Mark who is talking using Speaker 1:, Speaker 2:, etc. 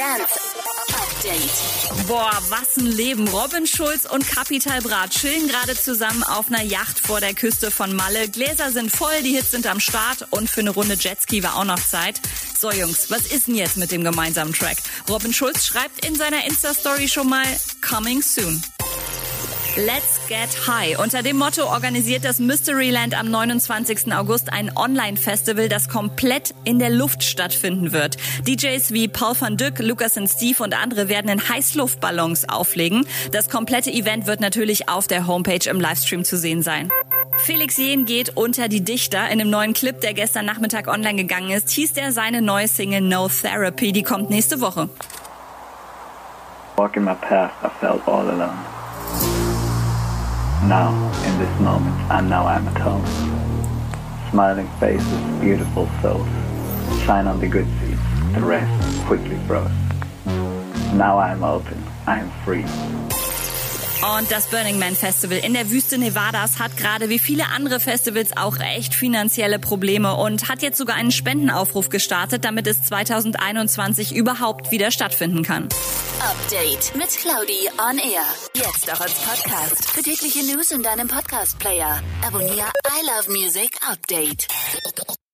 Speaker 1: Update.
Speaker 2: Boah, was ein Leben. Robin Schulz und Capital Bra chillen gerade zusammen auf einer Yacht vor der Küste von Malle. Gläser sind voll, die Hits sind am Start und für eine Runde Jetski war auch noch Zeit. So Jungs, was ist denn jetzt mit dem gemeinsamen Track? Robin Schulz schreibt in seiner Insta-Story schon mal Coming Soon. Let's Get High. Unter dem Motto organisiert das Mysteryland am 29. August ein Online-Festival, das komplett in der Luft stattfinden wird. DJs wie Paul van Dyck, Lucas und Steve und andere werden in Heißluftballons auflegen. Das komplette Event wird natürlich auf der Homepage im Livestream zu sehen sein. Felix Jähn geht unter die Dichter. In dem neuen Clip, der gestern Nachmittag online gegangen ist, hieß er seine neue Single No Therapy. Die kommt nächste Woche.
Speaker 3: Walking my path, I felt all alone. Now, in this moment, I now I'm at home. Smiling faces, beautiful souls, shine on the good seeds, the rest quickly froze. Now I'm open, I'm free.
Speaker 2: Und das Burning Man Festival in der Wüste Nevadas hat gerade wie viele andere Festivals auch echt finanzielle Probleme und hat jetzt sogar einen Spendenaufruf gestartet, damit es 2021 überhaupt wieder stattfinden kann.
Speaker 1: Update mit Claudi on Air. Jetzt auch als Podcast. Für tägliche News in deinem Podcast-Player. Abonniere I Love Music Update.